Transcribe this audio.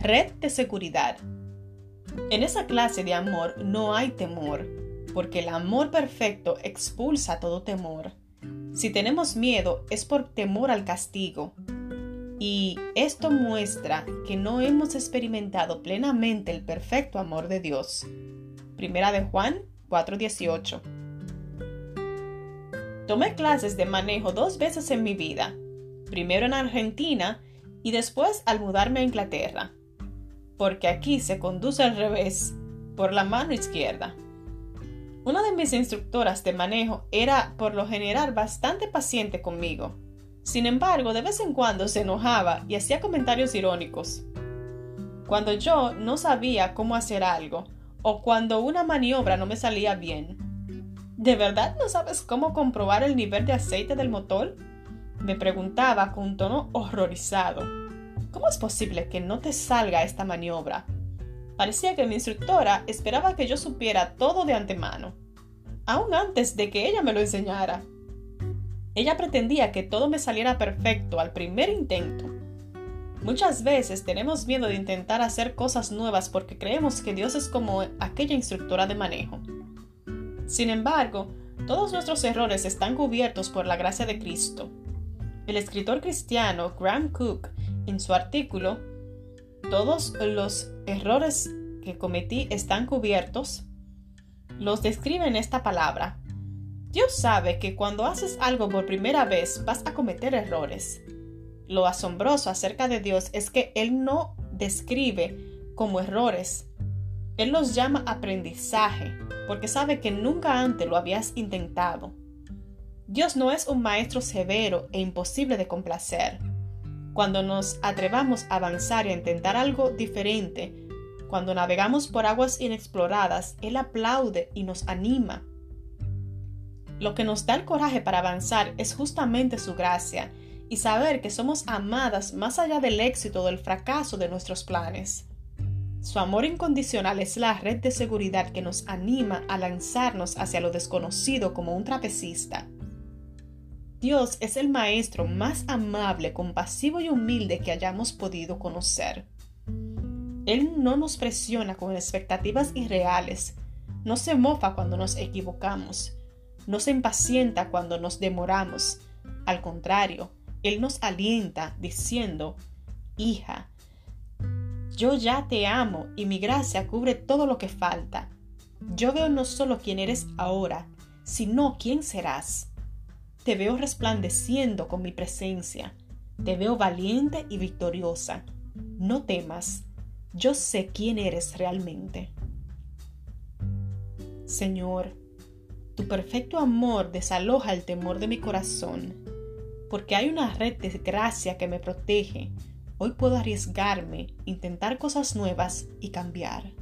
red de seguridad. En esa clase de amor no hay temor, porque el amor perfecto expulsa todo temor. Si tenemos miedo es por temor al castigo. Y esto muestra que no hemos experimentado plenamente el perfecto amor de Dios. Primera de Juan 4:18. Tomé clases de manejo dos veces en mi vida, primero en Argentina y después al mudarme a Inglaterra, porque aquí se conduce al revés, por la mano izquierda. Una de mis instructoras de manejo era por lo general bastante paciente conmigo. Sin embargo, de vez en cuando se enojaba y hacía comentarios irónicos. Cuando yo no sabía cómo hacer algo, o cuando una maniobra no me salía bien, ¿De verdad no sabes cómo comprobar el nivel de aceite del motor? Me preguntaba con tono horrorizado. ¿Cómo es posible que no te salga esta maniobra? Parecía que mi instructora esperaba que yo supiera todo de antemano, aún antes de que ella me lo enseñara. Ella pretendía que todo me saliera perfecto al primer intento. Muchas veces tenemos miedo de intentar hacer cosas nuevas porque creemos que Dios es como aquella instructora de manejo. Sin embargo, todos nuestros errores están cubiertos por la gracia de Cristo. El escritor cristiano Graham Cook, en su artículo Todos los errores que cometí están cubiertos, los describe en esta palabra. Dios sabe que cuando haces algo por primera vez vas a cometer errores. Lo asombroso acerca de Dios es que Él no describe como errores, Él los llama aprendizaje porque sabe que nunca antes lo habías intentado. Dios no es un maestro severo e imposible de complacer. Cuando nos atrevamos a avanzar y a intentar algo diferente, cuando navegamos por aguas inexploradas, Él aplaude y nos anima. Lo que nos da el coraje para avanzar es justamente su gracia y saber que somos amadas más allá del éxito o del fracaso de nuestros planes. Su amor incondicional es la red de seguridad que nos anima a lanzarnos hacia lo desconocido como un trapecista. Dios es el Maestro más amable, compasivo y humilde que hayamos podido conocer. Él no nos presiona con expectativas irreales, no se mofa cuando nos equivocamos, no se impacienta cuando nos demoramos. Al contrario, Él nos alienta diciendo, Hija, yo ya te amo y mi gracia cubre todo lo que falta. Yo veo no solo quién eres ahora, sino quién serás. Te veo resplandeciendo con mi presencia. Te veo valiente y victoriosa. No temas. Yo sé quién eres realmente. Señor, tu perfecto amor desaloja el temor de mi corazón, porque hay una red de gracia que me protege, Hoy puedo arriesgarme, intentar cosas nuevas y cambiar.